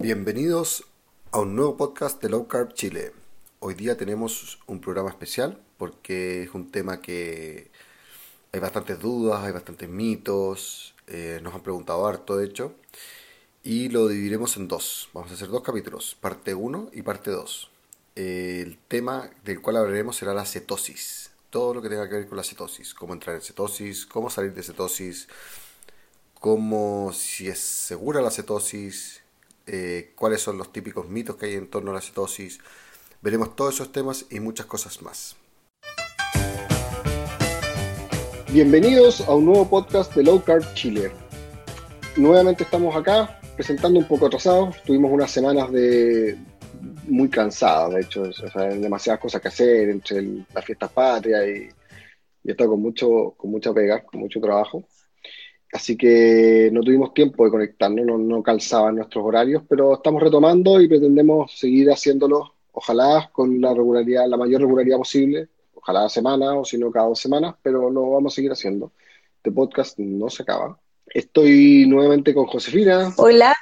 Bienvenidos a un nuevo podcast de Low Carb Chile. Hoy día tenemos un programa especial porque es un tema que hay bastantes dudas, hay bastantes mitos, eh, nos han preguntado harto de hecho, y lo dividiremos en dos. Vamos a hacer dos capítulos, parte 1 y parte 2. el tema del cual hablaremos será la cetosis, todo lo que tenga que ver con la cetosis, cómo entrar en cetosis, cómo salir de cetosis, cómo si es segura la cetosis, eh, cuáles son los típicos mitos que hay en torno a la cetosis. Veremos todos esos temas y muchas cosas más. Bienvenidos a un nuevo podcast de Low Carb Chile. Nuevamente estamos acá presentando un poco atrasados. Tuvimos unas semanas de muy cansadas, de hecho, demasiadas cosas que hacer entre las fiestas patrias y, y he estado con mucho, con mucha pega, con mucho trabajo. Así que no tuvimos tiempo de conectarnos, no, no calzaban nuestros horarios, pero estamos retomando y pretendemos seguir haciéndolo, ojalá con la regularidad, la mayor regularidad posible, ojalá a semana o si no cada dos semanas, pero lo vamos a seguir haciendo. Este podcast no se acaba. Estoy nuevamente con Josefina. Hola,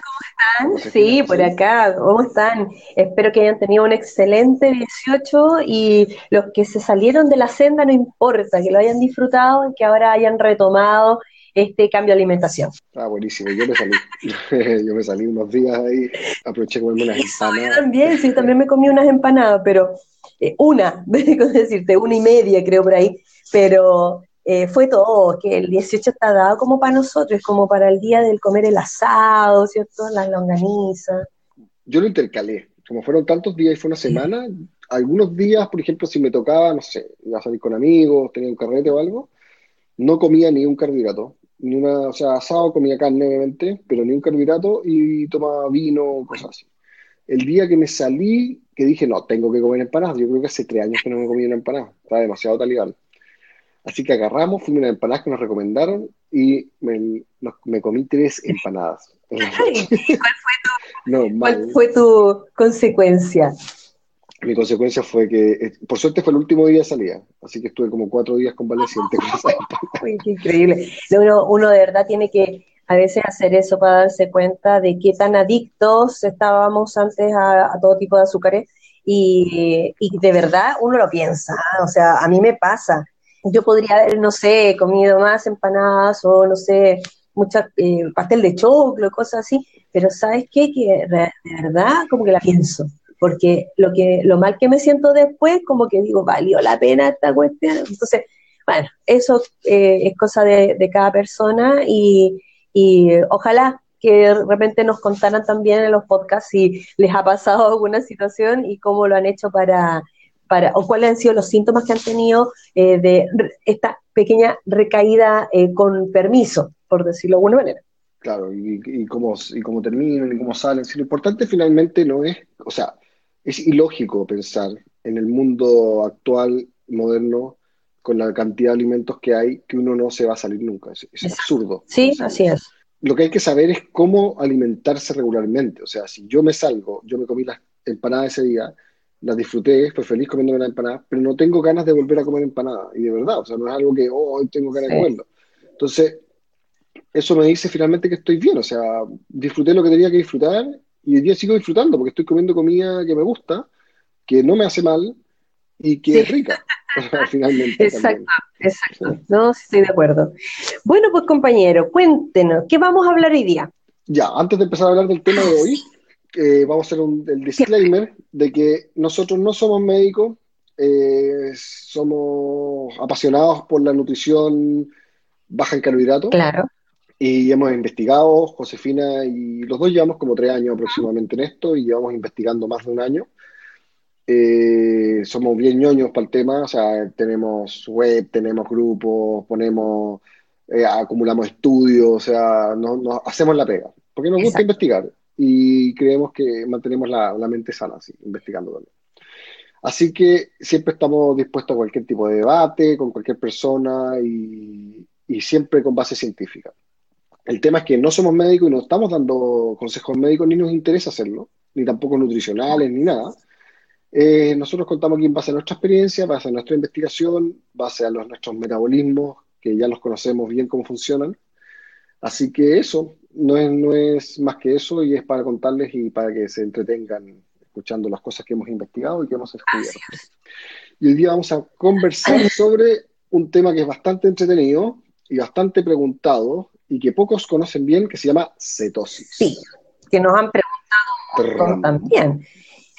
¿cómo están? sí, por acá, ¿cómo están? Espero que hayan tenido un excelente 18 y los que se salieron de la senda no importa, que lo hayan disfrutado y que ahora hayan retomado este cambio de alimentación. Ah, buenísimo. Yo me salí, yo me salí unos días ahí, aproveché comerme unas empanadas. Yo también, sí, también me comí unas empanadas, pero eh, una, decirte, una y media creo por ahí, pero eh, fue todo, que el 18 está dado como para nosotros, como para el día del comer el asado, ¿cierto? Las longanizas. Yo lo intercalé, como fueron tantos días y fue una semana, algunos días, por ejemplo, si me tocaba, no sé, iba a salir con amigos, tenía un carrete o algo, no comía ni un carbohidrato, ni una, o sea, asado comía carne obviamente, pero ni un carbohidrato y tomaba vino, cosas así. El día que me salí, que dije, no, tengo que comer empanadas, yo creo que hace tres años que no me comí una empanada, estaba demasiado talibán. Así que agarramos, fuimos a empanadas que nos recomendaron y me, me comí tres empanadas. ¿Cuál, fue tu, no, ¿Cuál fue tu consecuencia? Mi consecuencia fue que, eh, por suerte fue el último día de salida, así que estuve como cuatro días convaleciente. Qué increíble. Uno, uno de verdad tiene que a veces hacer eso para darse cuenta de qué tan adictos estábamos antes a, todo tipo de azúcares y, y, de verdad uno lo piensa, ¿ah? o sea, a mí me pasa. Yo podría haber, no sé, comido más empanadas o no sé, mucha eh, pastel de choclo, cosas así, pero ¿sabes qué? Que de verdad como que la pienso porque lo, que, lo mal que me siento después, como que digo, valió la pena esta cuestión. Entonces, bueno, eso eh, es cosa de, cada persona y, ojalá que de repente nos contaran también en los podcasts si les ha pasado alguna situación y cómo lo han hecho para, para o cuáles han sido los síntomas que han tenido eh, de esta pequeña recaída eh, con permiso, por decirlo de alguna manera. Claro, y, y, cómo, y cómo terminan y cómo salen. lo importante finalmente no es, o sea, es ilógico pensar en el mundo actual, moderno, con la cantidad de alimentos que hay, que uno no se va a salir nunca. Es, absurdo. Sí, así es. Lo que hay que saber es cómo alimentarse regularmente. O sea, si yo me salgo, yo me comí las empanadas ese día, las disfruté, fui feliz comiéndome la empanada, pero no tengo ganas de volver a comer empanada. Y de verdad, o sea, no es algo que oh, hoy tengo ganas de comerlo. Entonces, eso me dice finalmente que estoy bien. O sea, disfruté lo que tenía que disfrutar y hoy día sigo disfrutando porque estoy comiendo comida que me gusta, que no me hace mal y que es rica. finalmente. Exacto, exacto. No, estoy de acuerdo. Bueno, pues compañero, cuéntenos, ¿qué vamos a hablar hoy día? Ya, antes de empezar a hablar del tema de hoy, eh, vamos a hacer un, el disclaimer de que nosotros no somos médicos, eh, somos apasionados por la nutrición baja en carbohidratos. Claro. Y hemos investigado, Josefina y los dos llevamos como tres años aproximadamente en esto y llevamos investigando más de un año. Eh, somos bien ñoños para el tema, o sea, tenemos web, tenemos grupos, ponemos, eh, acumulamos estudios, o sea, nos, hacemos la pega, porque nos gusta investigar y creemos que mantenemos la, mente sana, así, investigando también. Así que siempre estamos dispuestos a cualquier tipo de debate, con cualquier persona y, y siempre con base científica. El tema es que no somos médicos y no estamos dando consejos médicos ni nos interesa hacerlo, ni tampoco nutricionales, ni nada. Eh, nosotros contamos aquí en base a nuestra experiencia, base a nuestra investigación, base a los, nuestros metabolismos, que ya los conocemos bien cómo funcionan. Así que eso, no es, no es más que eso y es para contarles y para que se entretengan escuchando las cosas que hemos investigado y que hemos descubierto. Y hoy día vamos a conversar sobre un tema que es bastante entretenido y bastante preguntado y que pocos conocen bien, que se llama cetosis. Sí, que nos han preguntado también,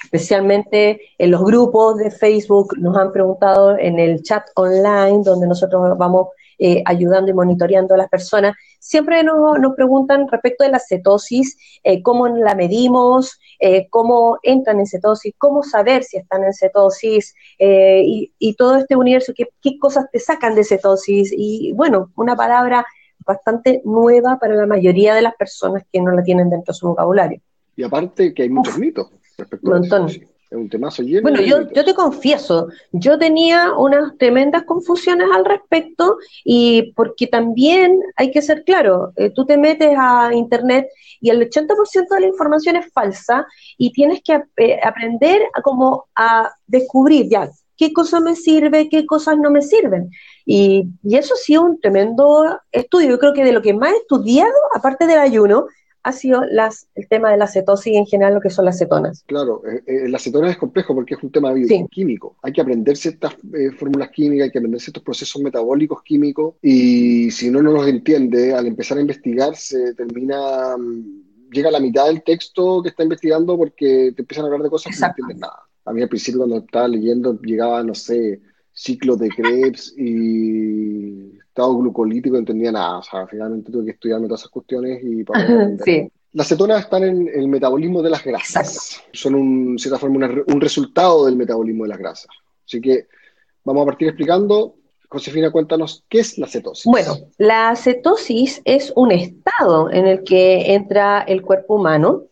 especialmente en los grupos de Facebook, nos han preguntado en el chat online, donde nosotros vamos eh, ayudando y monitoreando a las personas. Siempre nos, nos preguntan respecto de la cetosis, eh, cómo la medimos, eh, cómo entran en cetosis, cómo saber si están en cetosis y, y, todo este universo, qué, qué cosas te sacan de cetosis. Y bueno, una palabra bastante nueva para la mayoría de las personas que no la tienen dentro de su vocabulario. Y aparte que hay muchos mitos respecto a eso. Es un temazo lleno. Bueno, yo, yo te confieso, yo tenía unas tremendas confusiones al respecto y porque también hay que ser claro, eh, tú te metes a internet y el 80% de la información es falsa y tienes que eh, aprender a como a descubrir ya qué cosa me sirve, qué cosas no me sirven. Y, y eso sí un tremendo estudio. Yo creo que de lo que más he estudiado, aparte del ayuno, ha sido las, el tema de la cetosis y en general lo que son las cetonas. Claro, eh, eh, la cetona es complejo porque es un tema bioquímico. Hay que aprender ciertas eh, fórmulas químicas, hay que aprender ciertos procesos metabólicos químicos y si uno no los entiende, al empezar a investigar se termina, mm, llega a la mitad del texto que está investigando porque te empiezan a hablar de cosas que no entiendes nada. A mí al principio cuando estaba leyendo llegaba, no sé, ciclos de Krebs y estado glucolítico, no entendía nada. O sea, finalmente tuve que estudiarme todas esas cuestiones y para sí. Las cetonas están en el metabolismo de las grasas. Son, un, de cierta forma, un resultado del metabolismo de las grasas. Así que vamos a partir explicando. Josefina, cuéntanos, ¿qué es la cetosis? Bueno, la cetosis es un estado en el que entra el cuerpo humano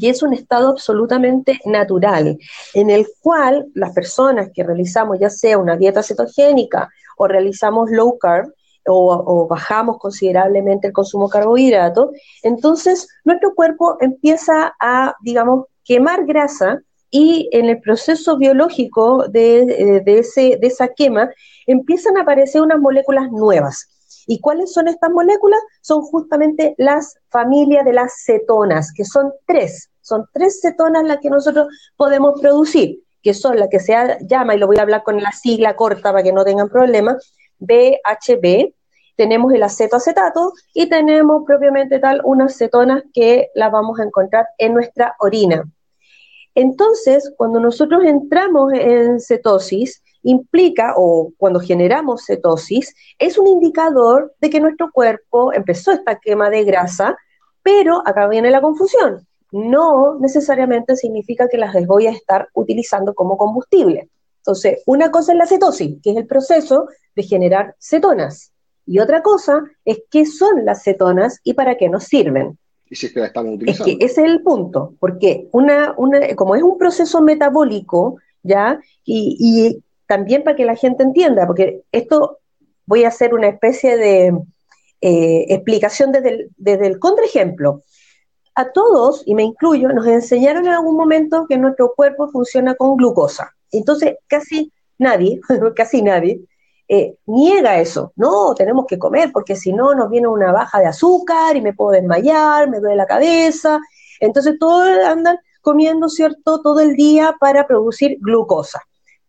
y es un estado absolutamente natural, en el cual las personas que realizamos ya sea una dieta cetogénica o realizamos low carb, o, bajamos considerablemente el consumo de carbohidratos, entonces nuestro cuerpo empieza a, digamos, quemar grasa y en el proceso biológico de, de, ese, de esa quema empiezan a aparecer unas moléculas nuevas. ¿Y cuáles son estas moléculas? Son justamente las familias de las cetonas, que son tres. Son tres cetonas las que nosotros podemos producir, que son las que se llama, y lo voy a hablar con la sigla corta para que no tengan problemas, BHB, tenemos el acetoacetato y tenemos propiamente tal unas cetonas que las vamos a encontrar en nuestra orina. Entonces, cuando nosotros entramos en cetosis, implica, o cuando generamos cetosis, es un indicador de que nuestro cuerpo empezó esta quema de grasa, pero acá viene la confusión. No necesariamente significa que las voy a estar utilizando como combustible. Entonces, una cosa es la cetosis, que es el proceso de generar cetonas. Y otra cosa es qué son las cetonas y para qué nos sirven. Y si es que la estamos utilizando. Es que ese es el punto, porque una, una, como es un proceso metabólico, ¿ya? Y, también para que la gente entienda, porque esto voy a hacer una especie de eh, explicación desde el, desde el contraejemplo. A todos, y me incluyo, nos enseñaron en algún momento que nuestro cuerpo funciona con glucosa. Entonces, casi nadie, casi nadie, eh, niega eso. No, tenemos que comer porque si no nos viene una baja de azúcar y me puedo desmayar, me duele la cabeza. Entonces todos andan comiendo, ¿cierto?, todo el día para producir glucosa.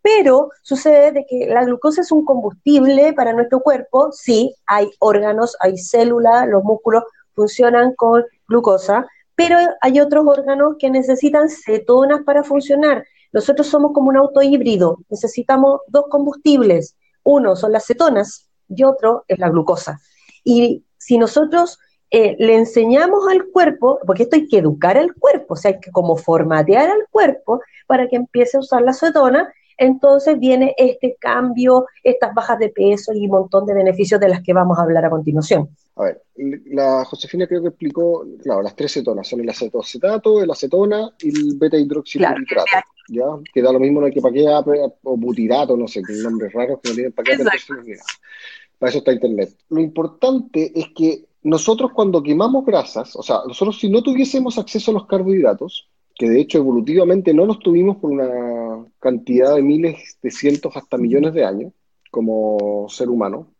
Pero sucede de que la glucosa es un combustible para nuestro cuerpo. Sí, hay órganos, hay células, los músculos funcionan con glucosa, pero hay otros órganos que necesitan cetonas para funcionar. Nosotros somos como un auto híbrido, necesitamos dos combustibles uno son las cetonas y otro es la glucosa. Y si nosotros eh, le enseñamos al cuerpo, porque esto hay que educar al cuerpo, o sea, hay que como formatear al cuerpo para que empiece a usar la cetona, entonces viene este cambio, estas bajas de peso y un montón de beneficios de las que vamos a hablar a continuación. A ver, la Josefina creo que explicó, claro, las tres cetonas, son el acetoacetato, el acetona y el beta hidroxilinitrato. ¿ya? Que da lo mismo no hay que paquear o butirato, no sé, qué nombres raros que no tienen paquete, para eso está Internet. Lo importante es que nosotros cuando quemamos grasas, o sea, nosotros si no tuviésemos acceso a los carbohidratos, que de hecho evolutivamente no los tuvimos por una cantidad de miles de cientos hasta millones de años como ser humano,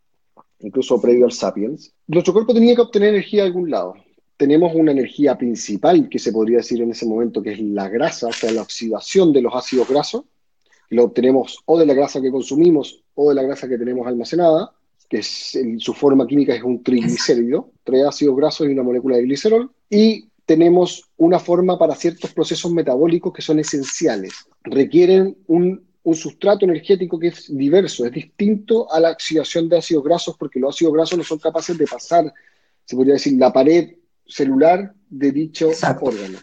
incluso previo al sapiens, nuestro cuerpo tenía que obtener energía de algún lado. tenemos una energía principal que se podría decir en ese momento, que es la grasa, o sea, la oxidación de los ácidos grasos. Lo obtenemos o de la grasa que consumimos o de la grasa que tenemos almacenada, que es, su forma química es un triglicérido, tres ácidos grasos y una molécula de glicerol. Y tenemos una forma para ciertos procesos metabólicos que son esenciales. Requieren un, un, sustrato energético que es diverso, es distinto a la oxidación de ácidos grasos porque los ácidos grasos no son capaces de pasar, se podría decir, la pared celular de dicho Exacto. órgano.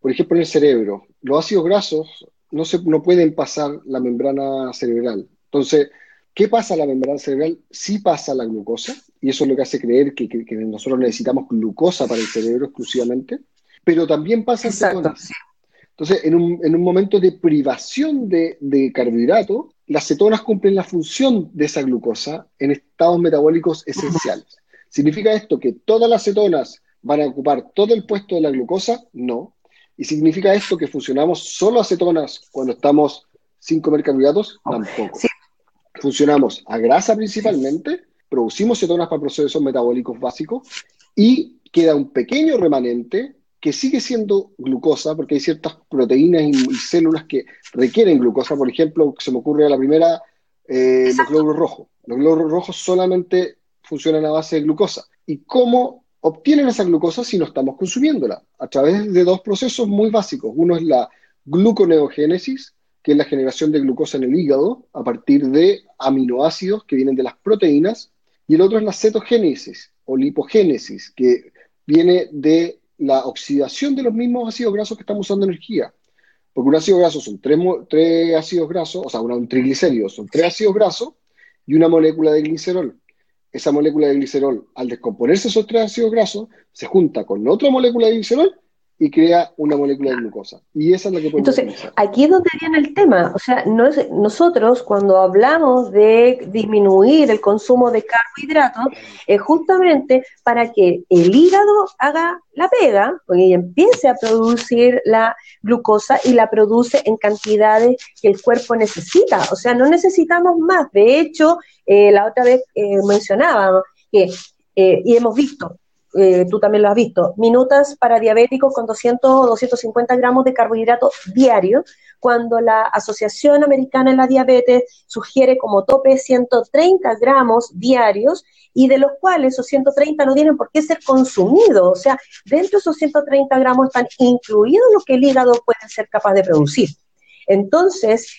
Por ejemplo, en el cerebro, los ácidos grasos no, se, no pueden pasar la membrana cerebral. Entonces, ¿qué pasa a la membrana cerebral? Sí pasa la glucosa, y eso es lo que hace creer que, que, que nosotros necesitamos glucosa para el cerebro exclusivamente, pero también pasa cetonas. Entonces, en un, en un, momento de privación de, de carbohidratos, las cetonas cumplen la función de esa glucosa en estados metabólicos esenciales. ¿Significa esto que todas las cetonas van a ocupar todo el puesto de la glucosa? No. ¿Y significa esto que funcionamos solo acetonas cuando estamos sin comer carbohidratos? Tampoco. Sí. Funcionamos a grasa principalmente, producimos cetonas para procesos metabólicos básicos y queda un pequeño remanente que sigue siendo glucosa, porque hay ciertas proteínas y, células que requieren glucosa. Por ejemplo, se me ocurre a la primera, eh, los glóbulos rojos. Los glóbulos rojos solamente funcionan a base de glucosa. ¿Y cómo obtienen esa glucosa si no estamos consumiéndola? A través de dos procesos muy básicos. Uno es la gluconeogénesis, que es la generación de glucosa en el hígado a partir de aminoácidos que vienen de las proteínas, y el otro es la cetogénesis o lipogénesis, que viene de la oxidación de los mismos ácidos grasos que estamos usando energía. Porque un ácido graso son tres, tres ácidos grasos, o sea, un triglicérido son tres ácidos grasos y una molécula de glicerol esa molécula de glicerol, al descomponerse esos tres ácidos grasos, se junta con otra molécula de glicerol y crea una molécula de glucosa. Y esa es la que podemos Entonces, utilizar. aquí es donde viene el tema. O sea, no es, nosotros cuando hablamos de disminuir el consumo de carbohidratos, es justamente para que el hígado haga la pega, y empiece a producir la glucosa y la produce en cantidades que el cuerpo necesita. O sea, no necesitamos más. De hecho, eh, la otra vez eh, mencionábamos que, eh, y hemos visto, eh, tú también lo has visto, minutas para diabéticos con 200 o 250 gramos de carbohidratos diarios, cuando la Asociación Americana de la Diabetes sugiere como tope 130 gramos diarios y de los cuales esos 130 no tienen por qué ser consumidos. O sea, dentro de esos 130 gramos están incluidos lo que el hígado puede ser capaz de producir. Entonces,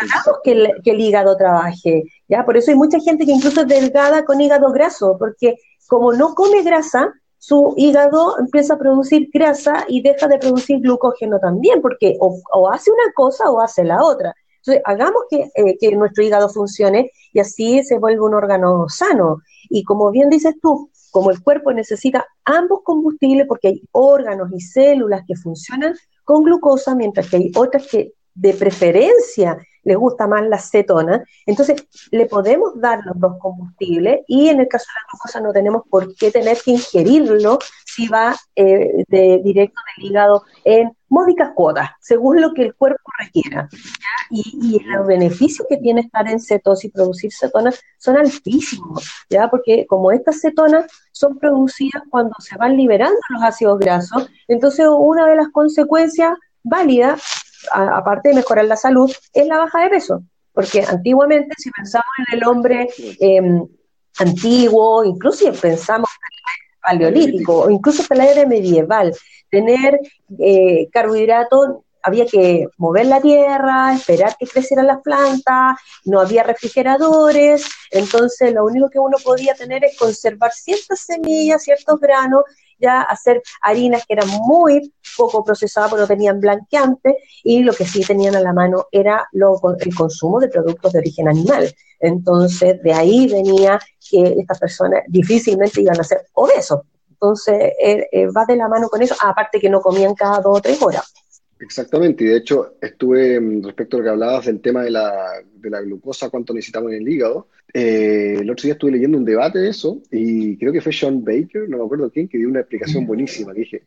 hagamos que el, que el, hígado trabaje, ¿ya? Por eso hay mucha gente que incluso es delgada con hígado graso, porque como no come grasa, su hígado empieza a producir grasa y deja de producir glucógeno también, porque o, hace una cosa o hace la otra. Entonces, hagamos que, eh, que, nuestro hígado funcione y así se vuelve un órgano sano. Y como bien dices tú, como el cuerpo necesita ambos combustibles, porque hay órganos y células que funcionan con glucosa, mientras que hay otras que de preferencia les gusta más la cetona, entonces le podemos dar los dos combustibles y en el caso de la glucosa no tenemos por qué tener que ingerirlo si va eh, de, directo del hígado en módicas cuotas, según lo que el cuerpo requiera. Y, los beneficios que tiene estar en cetosis y producir cetonas son altísimos, ¿ya? porque como estas cetonas son producidas cuando se van liberando los ácidos grasos, entonces una de las consecuencias válidas aparte de mejorar la salud, es la baja de peso. Porque antiguamente, si pensamos en el hombre eh, antiguo, incluso pensamos en el paleolítico, o incluso en la era medieval, tener eh, carbohidratos había que mover la tierra, esperar que crecieran las plantas, no había refrigeradores, entonces lo único que uno podía tener es conservar ciertas semillas, ciertos granos ya hacer harinas que eran muy poco procesadas porque no tenían blanqueante y lo que sí tenían a la mano era lo, el consumo de productos de origen animal. Entonces, de ahí venía que estas personas difícilmente iban a ser obesos. Entonces, eh, eh, va de la mano con eso, aparte que no comían cada dos o tres horas. Exactamente, y de hecho estuve, mm, respecto a lo que hablabas del tema de la, de la glucosa, cuánto necesitamos en el hígado, eh, el otro día estuve leyendo un debate de eso, y creo que fue Sean Baker, no me acuerdo quién, que dio una explicación buenísima, que dije,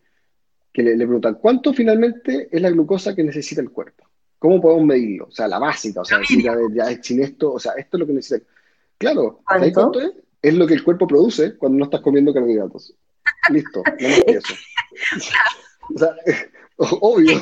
que le, le preguntan, ¿cuánto finalmente es la glucosa que necesita el cuerpo? ¿Cómo podemos medirlo? O sea, la básica, o sea, decir, ya, ya sin esto, o sea, esto es lo que necesita. Claro, ¿Cuánto? ¿cuánto es? Es lo que el cuerpo produce cuando no estás comiendo carbohidratos. Listo, no más que eso. o sea, obvio.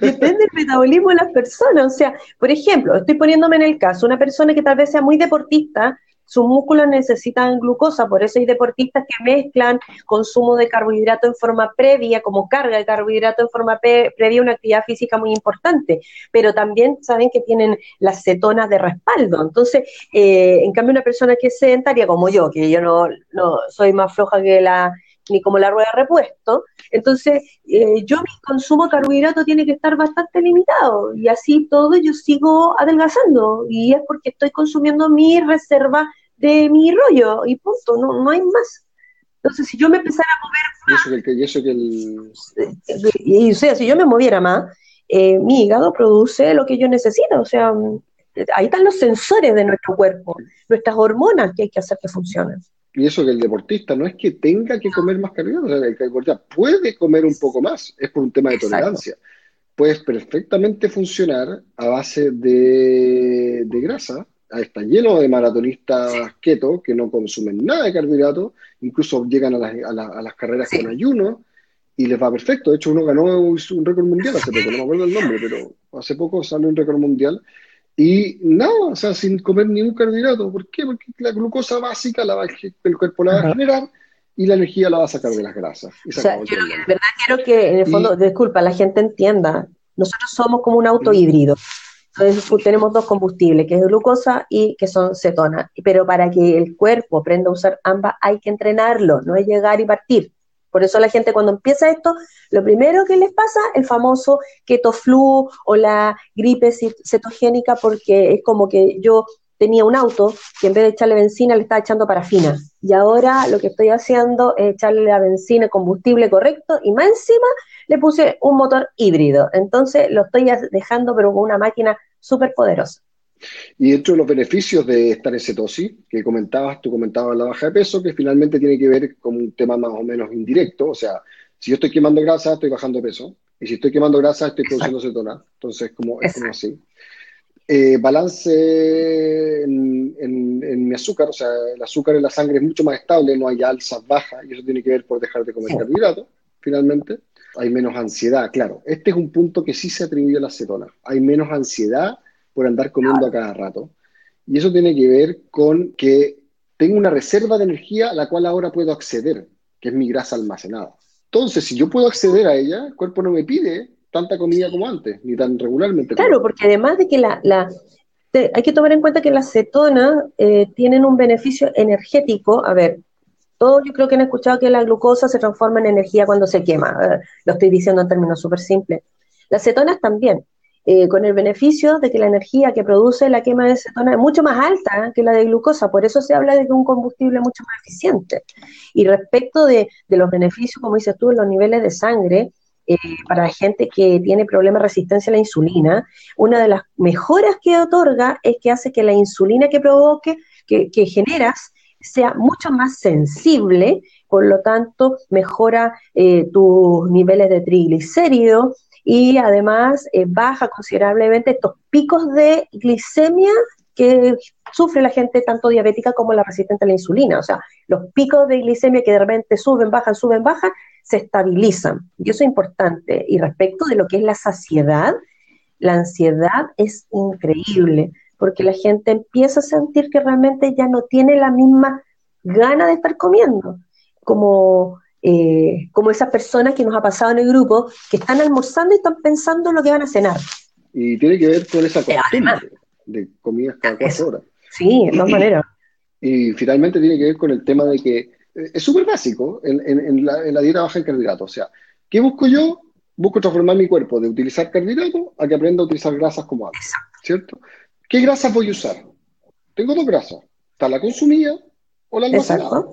Depende del metabolismo de las personas. O sea, por ejemplo, estoy poniéndome en el caso, una persona que tal vez sea muy deportista, sus músculos necesitan glucosa, por eso hay deportistas que mezclan consumo de carbohidrato en forma previa, como carga de carbohidrato en forma previa, una actividad física muy importante, pero también saben que tienen las cetonas de respaldo. Entonces, eh, en cambio, una persona que es sedentaria como yo, que yo no, no soy más floja que la ni como la rueda de repuesto. Entonces, eh, yo mi consumo de carbohidrato tiene que estar bastante limitado y así todo yo sigo adelgazando y es porque estoy consumiendo mi reserva de mi rollo y punto, no, no hay más. Entonces, si yo me empezara a mover más, y eso que, el... y, o sea, si yo me moviera más, eh, mi hígado produce lo que yo necesito, o sea, ahí están los sensores de nuestro cuerpo, nuestras hormonas que hay que hacer que funcionen. Y eso que el deportista no es que tenga que comer más carbohidratos, o sea, el deportista puede comer un poco más, es por un tema de tolerancia. Puedes perfectamente funcionar a base de, de grasa, está lleno de maratonistas keto que no consumen nada de carbohidratos, incluso llegan a las, a, las carreras con ayuno y les va perfecto. De hecho, uno ganó un récord mundial hace poco, no me acuerdo el nombre, pero hace poco salió un récord mundial. Y nada, o sea, sin comer ningún carbohidrato. ¿Por qué? Porque la glucosa básica la va, el cuerpo la va a generar y la energía la va a sacar de las grasas. o sea, yo de verdad quiero que, en el fondo, disculpa, la gente entienda. Nosotros somos como un auto híbrido. Entonces tenemos dos combustibles, que es glucosa y que son cetonas. Pero para que el cuerpo aprenda a usar ambas hay que entrenarlo, no es llegar y partir. Por eso la gente cuando empieza esto, lo primero que les pasa, el famoso keto flu o la gripe cetogénica, porque es como que yo tenía un auto que en vez de echarle benzina le estaba echando parafina. Y ahora lo que estoy haciendo es echarle la benzina, combustible correcto, y más encima le puse un motor híbrido. Entonces lo estoy dejando, pero con una máquina súper poderosa. Y dentro de los beneficios de estar en cetosis, que comentabas, tú comentabas la baja de peso, que finalmente tiene que ver con un tema más o menos indirecto, o sea, si yo estoy quemando grasa, estoy bajando de peso, y si estoy quemando grasa, estoy produciendo cetona, entonces como, es como así. Eh, balance en, mi azúcar, o sea, el azúcar en la sangre es mucho más estable, no hay alzas bajas, y eso tiene que ver por dejar de comer carbohidratos, finalmente. Hay menos ansiedad, claro. Este es un punto que sí se atribuye a la cetona. Hay menos ansiedad por andar comiendo a cada rato. Y eso tiene que ver con que tengo una reserva de energía a la cual ahora puedo acceder, que es mi grasa almacenada. Entonces, si yo puedo acceder a ella, el cuerpo no me pide tanta comida como antes, ni tan regularmente. Claro, porque además de que la, la hay que tomar en cuenta que las cetonas eh, tienen un beneficio energético. A ver, todos yo creo que han escuchado que la glucosa se transforma en energía cuando se quema. lo estoy diciendo en términos súper simples. Las cetonas también, eh, con el beneficio de que la energía que produce la quema de cetona es mucho más alta que la de glucosa. Por eso se habla de que un combustible mucho más eficiente. Y respecto de, de los beneficios, como dices tú, en los niveles de sangre, eh, para la gente que tiene problemas de resistencia a la insulina, una de las mejoras que otorga es que hace que la insulina que provoque, que, generas, sea mucho más sensible, por lo tanto mejora eh, tus niveles de triglicéridos y además eh, baja considerablemente estos picos de glicemia que sufre la gente tanto diabética como la resistente a la insulina. O sea, los picos de glicemia que de repente suben, bajan, suben, bajan, se estabilizan. Y eso es importante. Y respecto de lo que es la saciedad, la ansiedad es increíble, porque la gente empieza a sentir que realmente ya no tiene la misma gana de estar comiendo, como, eh, como esas personas que nos ha pasado en el grupo, que están almorzando y están pensando en lo que van a cenar. Y tiene que ver con esa eh, costumbre de comidas cada cuatro horas. Sí, de todas maneras. Y finalmente tiene que ver con el tema de que eh, es súper básico en, la, dieta baja en carbohidratos. O sea, ¿qué busco yo? Busco transformar mi cuerpo de utilizar carbohidratos a que aprenda a utilizar grasas como antes, ¿cierto? ¿Qué grasas voy a usar? Tengo dos grasas. Está la consumida o la almacenada.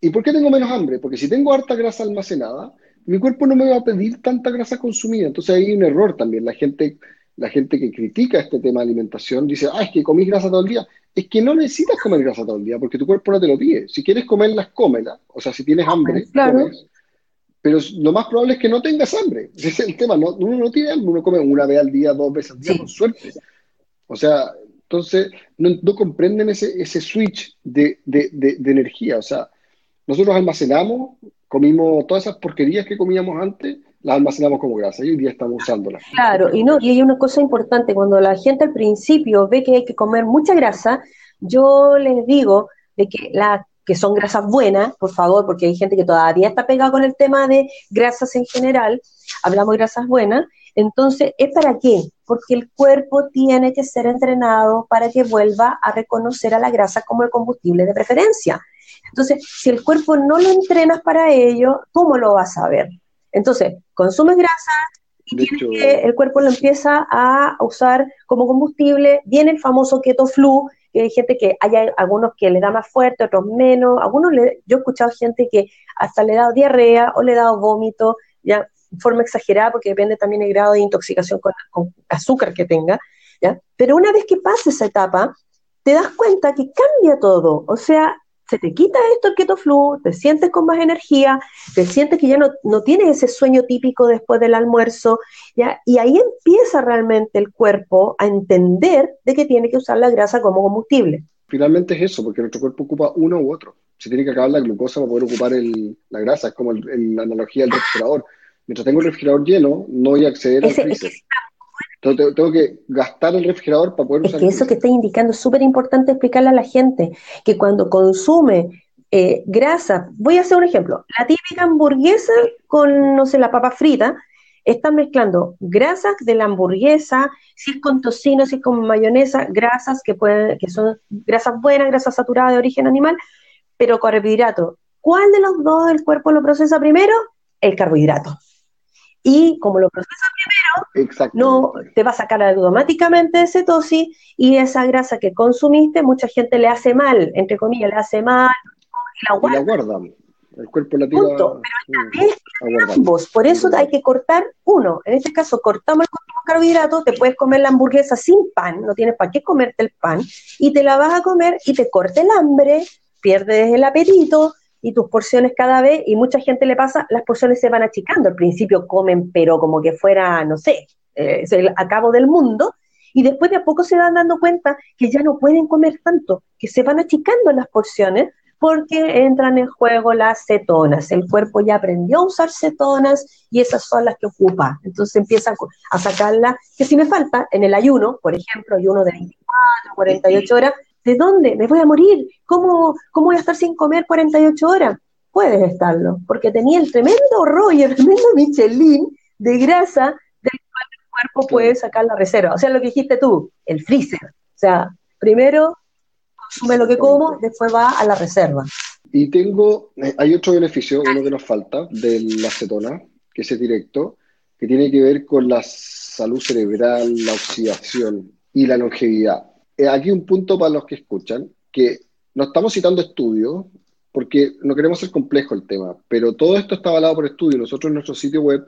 ¿Y por qué tengo menos hambre? Porque si tengo harta grasa almacenada, mi cuerpo no me va a pedir tanta grasa consumida. Entonces hay un error también. La gente la gente que critica este tema de alimentación dice, ah, es que comís grasa todo el día. Es que no necesitas comer grasa todo el día porque tu cuerpo no te lo pide. Si quieres comerlas, cómelas. O sea, si tienes hambre, comes. Pero lo más probable es que no tengas hambre. Ese es el tema. No, uno no tiene hambre, uno come una vez al día, dos veces al día, con suerte. O sea, entonces no, comprenden ese, ese switch de, de, de, energía. O sea, nosotros almacenamos comimos todas esas porquerías que comíamos antes, las almacenamos como grasa y hoy día estamos usándolas. Claro, y no, y hay una cosa importante, cuando la gente al principio ve que hay que comer mucha grasa, yo les digo de que la que son grasas buenas, por favor, porque hay gente que todavía está pegada con el tema de grasas en general, hablamos de grasas buenas, entonces, ¿es para qué? Porque el cuerpo tiene que ser entrenado para que vuelva a reconocer a la grasa como el combustible de preferencia. Entonces, si el cuerpo no lo entrenas para ello, ¿cómo lo vas a ver? Entonces, consumes grasa y que, el cuerpo lo empieza a usar como combustible. Viene el famoso keto flu, que hay gente que hay algunos que le da más fuerte, otros menos. Algunos le, yo he escuchado gente que hasta le ha dado diarrea o le ha dado vómito, ya forma exagerada porque depende también del grado de intoxicación con, azúcar que tenga, ¿ya? Pero una vez que pasa esa etapa, te das cuenta que cambia todo, o sea, se te quita esto el keto flu, te sientes con más energía, te sientes que ya no, no tienes ese sueño típico después del almuerzo, ¿ya? y ahí empieza realmente el cuerpo a entender de que tiene que usar la grasa como combustible. Finalmente es eso, porque nuestro cuerpo ocupa uno u otro. Se tiene que acabar la glucosa para poder ocupar la grasa, es como la analogía del refrigerador mientras tengo el refrigerador lleno, no voy a acceder al freezer. Entonces, tengo que gastar el refrigerador para poder usar. Es que eso que está indicando es súper importante explicarle a la gente que cuando consume eh, grasa, voy a hacer un ejemplo, la típica hamburguesa con, no sé, la papa frita, están mezclando grasas de la hamburguesa, si es con tocino, si es con mayonesa, grasas que, pueden, que son grasas buenas, grasas saturadas de origen animal, pero carbohidrato. ¿Cuál de los dos el cuerpo lo procesa primero? El carbohidrato y como lo procesa primero, no te va a sacar automáticamente de cetosis y esa grasa que consumiste, mucha gente le hace mal, entre comillas, le hace mal y la guarda. guardan. El cuerpo la tira. Punto. Pero esta ambos, por eso hay que cortar uno. En este caso, cortamos el carbohidrato, te puedes comer la hamburguesa sin pan, no tienes para qué comerte el pan, y te la vas a comer y te corta el hambre, pierdes el apetito, y tus porciones cada vez, y mucha gente le pasa, las porciones se van achicando. Al principio comen, pero como que fuera, no sé, eh, es el acabo del mundo, y después de a poco se van dando cuenta que ya no pueden comer tanto, que se van achicando las porciones porque entran en juego las cetonas. El cuerpo ya aprendió a usar cetonas y esas son las que ocupa. Entonces empieza a sacarlas, que si me falta, en el ayuno, por ejemplo, ayuno de 24, 48 horas, ¿De dónde? ¿Me voy a morir? ¿Cómo, ¿Cómo voy a estar sin comer 48 horas? Puedes estarlo, porque tenía el tremendo rollo, el tremendo Michelin de grasa del cual el cuerpo puede sacar la reserva. O sea, lo que dijiste tú, el freezer. O sea, primero consume lo que como, después va a la reserva. Y tengo, eh, hay otro beneficio, uno que nos falta, de la acetona, que es directo, que tiene que ver con la salud cerebral, la oxidación y la longevidad. Eh, aquí un punto para los que escuchan, que no estamos citando estudios, porque no queremos ser complejo el tema, pero todo esto está avalado por estudios. Nosotros en nuestro sitio web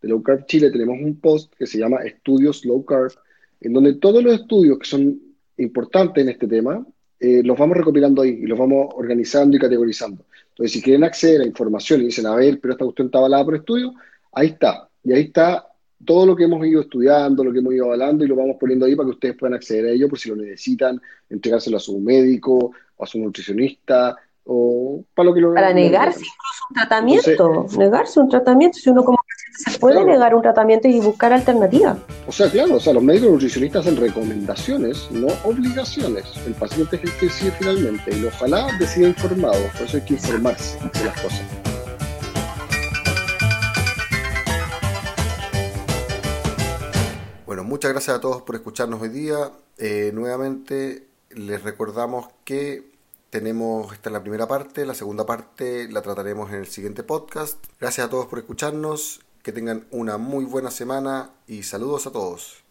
de Low Carb Chile tenemos un post que se llama Estudios Low Carb, en donde todos los estudios que son importantes en este tema eh, los vamos recopilando ahí y los vamos organizando y categorizando. Entonces, si quieren acceder a información y dicen, a ver, pero esta cuestión está avalada por estudios, ahí está. Y ahí está todo lo que hemos ido estudiando, lo que hemos ido avalando y lo vamos poniendo ahí para que ustedes puedan acceder a ello por si lo necesitan, entregárselo a su médico, o a su nutricionista, o para lo que lo Para negarse incluso un tratamiento, negarse un tratamiento, si uno como paciente se puede negar un tratamiento y buscar alternativas. O sea, claro, o sea, los médicos nutricionistas hacen recomendaciones, no obligaciones. El paciente es el que decide finalmente y ojalá decida informado, por eso hay que informarse de las cosas. Muchas gracias a todos por escucharnos hoy día. Eh, nuevamente les recordamos que tenemos, esta en la primera parte, la segunda parte la trataremos en el siguiente podcast. Gracias a todos por escucharnos, que tengan una muy buena semana y saludos a todos.